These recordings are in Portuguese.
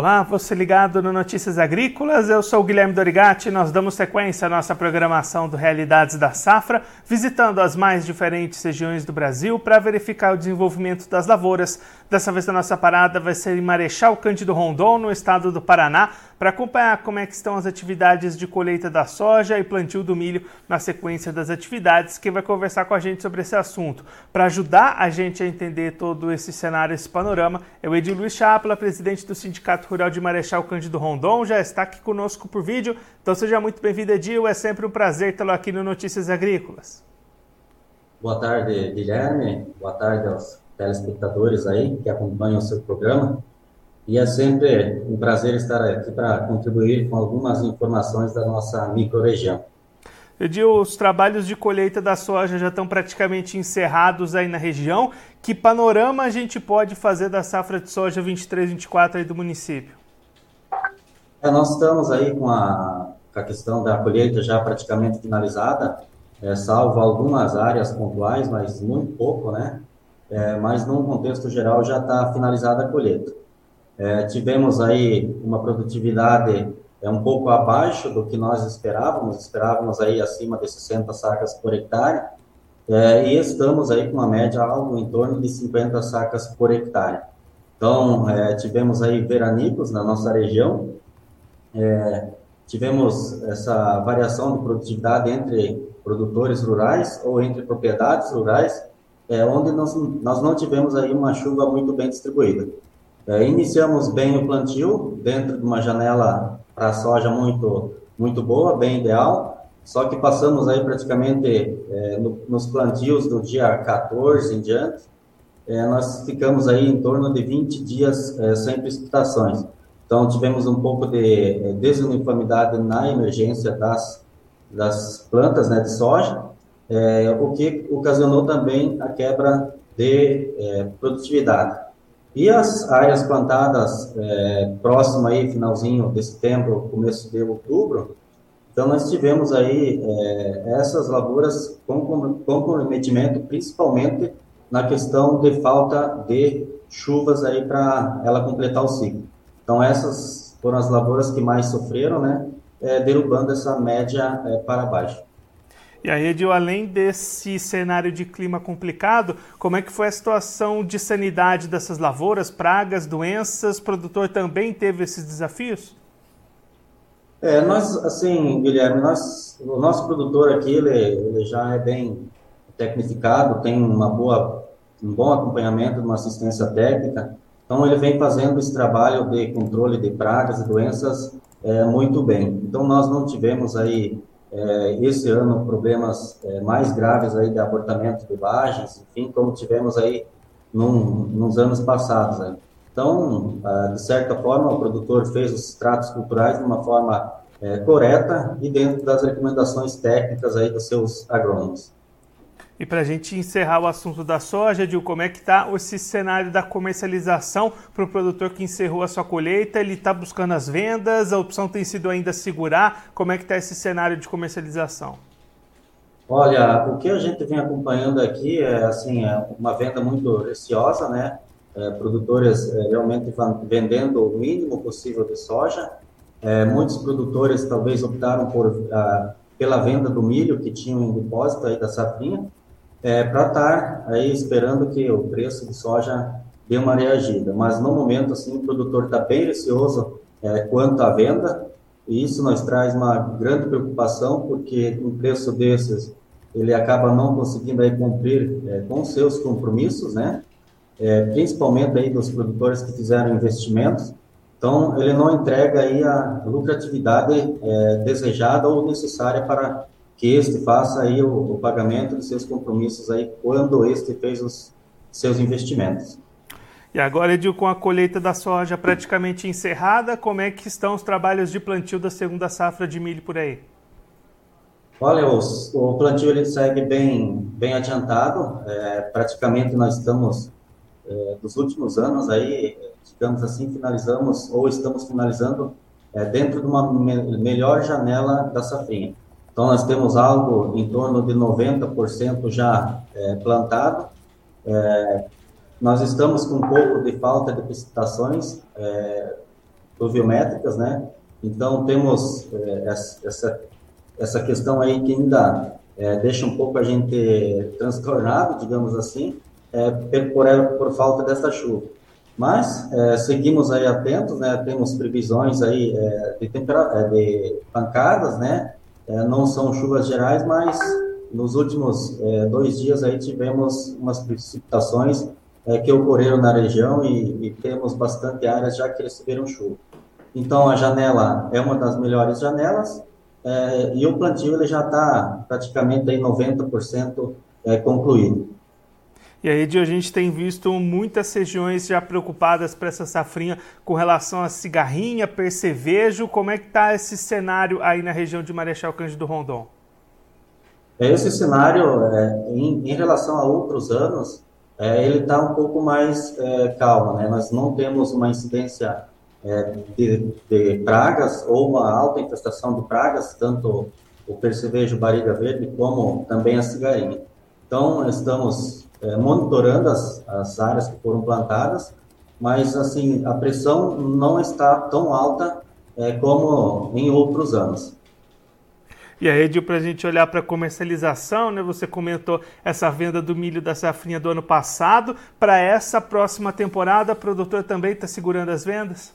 Olá, você ligado no Notícias Agrícolas, eu sou o Guilherme Dorigati. Nós damos sequência à nossa programação do Realidades da Safra, visitando as mais diferentes regiões do Brasil para verificar o desenvolvimento das lavouras. Dessa vez a nossa parada vai ser em Marechal Cândido Rondon, no estado do Paraná, para acompanhar como é que estão as atividades de colheita da soja e plantio do milho na sequência das atividades. Quem vai conversar com a gente sobre esse assunto, para ajudar a gente a entender todo esse cenário, esse panorama, é o Edil Luiz Chapla, presidente do Sindicato Rural de Marechal Cândido Rondon, já está aqui conosco por vídeo. Então seja muito bem-vindo, Edil. É sempre um prazer tê-lo aqui no Notícias Agrícolas. Boa tarde, Guilherme. Boa tarde aos telespectadores aí que acompanham o seu programa. E é sempre um prazer estar aqui para contribuir com algumas informações da nossa microrregião. Edil, os trabalhos de colheita da soja já estão praticamente encerrados aí na região. Que panorama a gente pode fazer da safra de soja 23-24 aí do município? É, nós estamos aí com a, com a, questão da colheita já praticamente finalizada, é, salvo algumas áreas pontuais, mas muito pouco, né? É, mas num contexto geral já está finalizada a colheita. É, tivemos aí uma produtividade é um pouco abaixo do que nós esperávamos, esperávamos aí acima de 60 sacas por hectare, é, e estamos aí com uma média algo em torno de 50 sacas por hectare. Então, é, tivemos aí veranicos na nossa região, é, tivemos essa variação de produtividade entre produtores rurais ou entre propriedades rurais, é, onde nós, nós não tivemos aí uma chuva muito bem distribuída. É, iniciamos bem o plantio dentro de uma janela para soja muito, muito boa, bem ideal. Só que passamos aí praticamente é, no, nos plantios do dia 14 em diante, é, nós ficamos aí em torno de 20 dias é, sem precipitações. Então, tivemos um pouco de é, desuniformidade na emergência das, das plantas né, de soja, é, o que ocasionou também a quebra de produtividade. E as áreas plantadas é, próximo aí, finalzinho de setembro, começo de outubro, então nós tivemos aí é, essas lavouras com comprometimento, principalmente na questão de falta de chuvas aí para ela completar o ciclo. Então essas foram as lavouras que mais sofreram, né, é, derrubando essa média é, para baixo. E aí, Edil, além desse cenário de clima complicado, como é que foi a situação de sanidade dessas lavouras, pragas, doenças? O produtor também teve esses desafios? É, nós, assim, Guilherme, nós, o nosso produtor aqui, ele, ele já é bem tecnificado, tem uma boa, um bom acompanhamento, uma assistência técnica, então ele vem fazendo esse trabalho de controle de pragas e doenças é, muito bem. Então nós não tivemos aí é, esse ano problemas é, mais graves aí de abortamento de vagens, enfim, como tivemos aí num, nos anos passados. Aí. Então, ah, de certa forma, o produtor fez os tratos culturais de uma forma é, correta e dentro das recomendações técnicas aí dos seus agrônomos. E para a gente encerrar o assunto da soja, Dil, como é que está esse cenário da comercialização para o produtor que encerrou a sua colheita? Ele está buscando as vendas? A opção tem sido ainda segurar? Como é que está esse cenário de comercialização? Olha, o que a gente vem acompanhando aqui é assim é uma venda muito receosa, né? É, produtores é, realmente vendendo o mínimo possível de soja. É, muitos produtores talvez optaram por a, pela venda do milho que tinham em depósito aí da safrinha é, para estar aí esperando que o preço de soja dê uma reagida. Mas no momento, assim, o produtor está bem receoso é, quanto à venda, e isso nos traz uma grande preocupação, porque um preço desses ele acaba não conseguindo aí cumprir é, com seus compromissos, né? É, principalmente aí dos produtores que fizeram investimentos. Então, ele não entrega aí a lucratividade é, desejada ou necessária para que este faça aí o, o pagamento de seus compromissos aí quando este fez os seus investimentos. E agora, Edil, com a colheita da soja praticamente encerrada, como é que estão os trabalhos de plantio da segunda safra de milho por aí? Olha, o, o plantio ele segue bem, bem adiantado. É, praticamente nós estamos, é, dos últimos anos aí, digamos assim, finalizamos ou estamos finalizando é, dentro de uma me melhor janela da safrinha. Então, nós temos algo em torno de 90% já é, plantado. É, nós estamos com um pouco de falta de precipitações, é, pluviométricas, né? Então, temos é, essa, essa questão aí que ainda é, deixa um pouco a gente transtornado, digamos assim, é, por, por falta dessa chuva. Mas é, seguimos aí atentos, né? Temos previsões aí é, de, de pancadas, né? É, não são chuvas gerais, mas nos últimos é, dois dias aí tivemos umas precipitações é, que ocorreram na região e, e, temos bastante áreas já que receberam chuva. Então a janela é uma das melhores janelas é, e o plantio ele já está praticamente aí 90% é, concluído. E aí, a gente tem visto muitas regiões já preocupadas para essa safrinha com relação a cigarrinha, percevejo. Como é que está esse cenário aí na região de Marechal Cândido Rondon? Esse cenário, é, em, em, relação a outros anos, é, ele está um pouco mais é, calmo, né? Nós não temos uma incidência é, de, de, pragas ou uma alta infestação de pragas, tanto o percevejo barriga verde como também a cigarrinha. Então, estamos é, monitorando as, as áreas que foram plantadas, mas assim a pressão não está tão alta é, como em outros anos. E aí, Edil, para a gente olhar para a comercialização, né? Você comentou essa venda do milho da safrinha do ano passado. Para essa próxima temporada, o produtor também está segurando as vendas?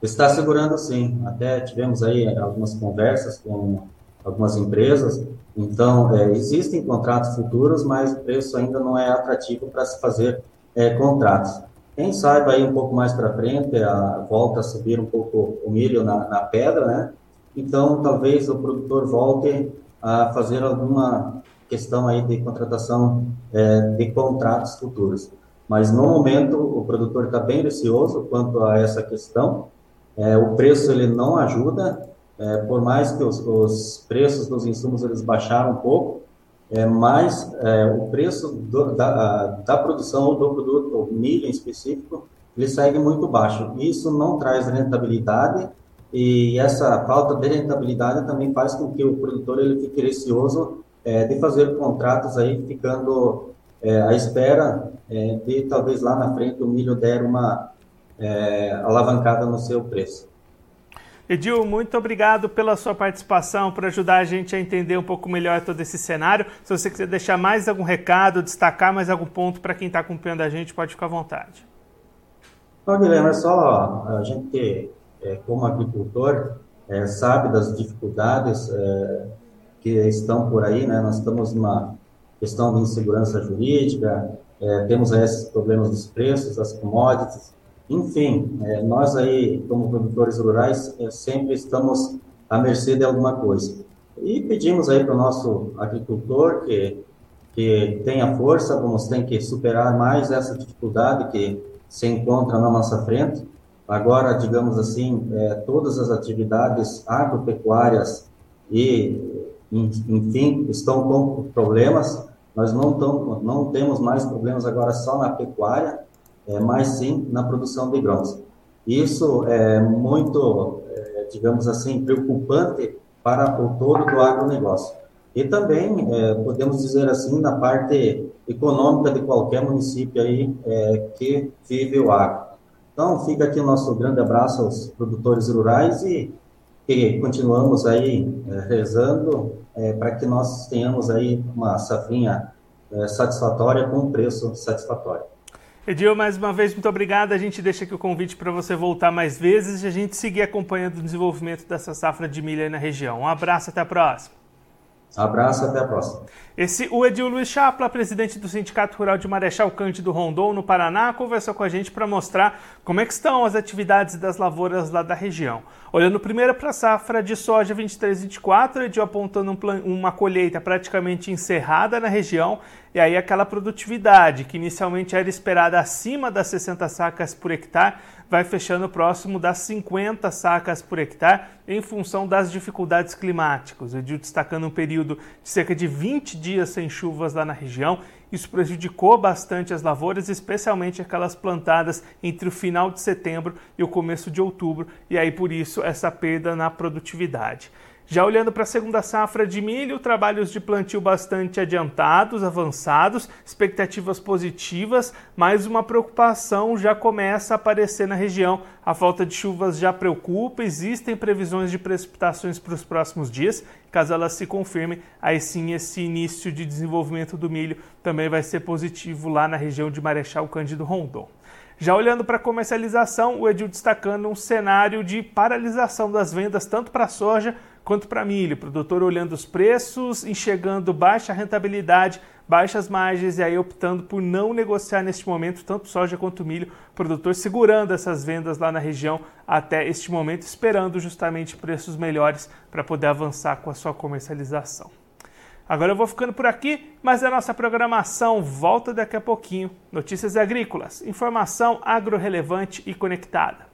Está segurando sim. Até tivemos aí algumas conversas com algumas empresas. Então, é, existem contratos futuros, mas o preço ainda não é atrativo para se fazer é, contratos. Quem sabe aí um pouco mais para frente, a, volta a subir um pouco o milho na, na pedra, né? Então, talvez o produtor volte a fazer alguma questão aí de contratação é, de contratos futuros. Mas, no momento, o produtor está bem receoso quanto a essa questão. É, o preço ele não ajuda, é, por mais que os, os, preços dos insumos eles baixaram um pouco, é, mas é, o preço do, da, da produção ou do produto, o milho em específico, ele segue muito baixo. Isso não traz rentabilidade e essa falta de rentabilidade também faz com que o produtor ele fique receoso é, de fazer contratos aí, ficando é, à espera é, de talvez lá na frente o milho der uma é, alavancada no seu preço. Edil, muito obrigado pela sua participação, por ajudar a gente a entender um pouco melhor todo esse cenário. Se você quiser deixar mais algum recado, destacar mais algum ponto para quem está acompanhando a gente, pode ficar à vontade. Não, Guilherme, é só a gente é, como agricultor, é, sabe das dificuldades é, que estão por aí, né? Nós estamos numa questão de insegurança jurídica, é, temos esses problemas dos preços, das commodities, enfim, é, nós aí, como produtores rurais, é, sempre estamos à mercê de alguma coisa. E pedimos aí para o nosso agricultor que, que tenha força, vamos ter que superar mais essa dificuldade que se encontra na nossa frente, Agora, digamos assim, é, todas as atividades agropecuárias e, enfim, estão com problemas. Nós não, tão, não temos mais problemas agora só na pecuária, é, mas sim na produção de grãos. Isso é muito, é, digamos assim, preocupante para o todo do agronegócio. E também, é, podemos dizer assim, na parte econômica de qualquer município aí é, que vive o agro. Então, fica aqui o nosso grande abraço aos produtores rurais e, continuamos aí é, rezando é, para que nós tenhamos aí uma safrinha é, satisfatória com um preço satisfatório. Edil, mais uma vez, muito obrigado. A gente deixa aqui o convite para você voltar mais vezes e a gente seguir acompanhando o desenvolvimento dessa safra de milho aí na região. Um abraço, até a próxima. Abraço, até a próxima. Esse, o Edil Luiz Chapla, presidente do Sindicato Rural de Marechal Cândido Rondon, no Paraná, conversou com a gente para mostrar como é estão as atividades das lavouras lá da região. Olhando primeiro para a safra de soja 23-24, Edil apontando um plan, uma colheita praticamente encerrada na região, e aí aquela produtividade que inicialmente era esperada acima das 60 sacas por hectare, vai fechando próximo das 50 sacas por hectare em função das dificuldades climáticas. Edil destacando um período de cerca de 20 dias sem chuvas lá na região. Isso prejudicou bastante as lavouras, especialmente aquelas plantadas entre o final de setembro e o começo de outubro, e aí por isso essa perda na produtividade. Já olhando para a segunda safra de milho, trabalhos de plantio bastante adiantados, avançados, expectativas positivas, mas uma preocupação já começa a aparecer na região. A falta de chuvas já preocupa, existem previsões de precipitações para os próximos dias. Caso elas se confirmem, aí sim esse início de desenvolvimento do milho também vai ser positivo lá na região de Marechal Cândido Rondon. Já olhando para a comercialização, o Edil destacando um cenário de paralisação das vendas tanto para soja quanto para milho. O produtor olhando os preços, enxergando baixa rentabilidade, baixas margens e aí optando por não negociar neste momento tanto soja quanto milho. O produtor segurando essas vendas lá na região até este momento, esperando justamente preços melhores para poder avançar com a sua comercialização. Agora eu vou ficando por aqui, mas a nossa programação volta daqui a pouquinho. Notícias agrícolas, informação agro-relevante e conectada.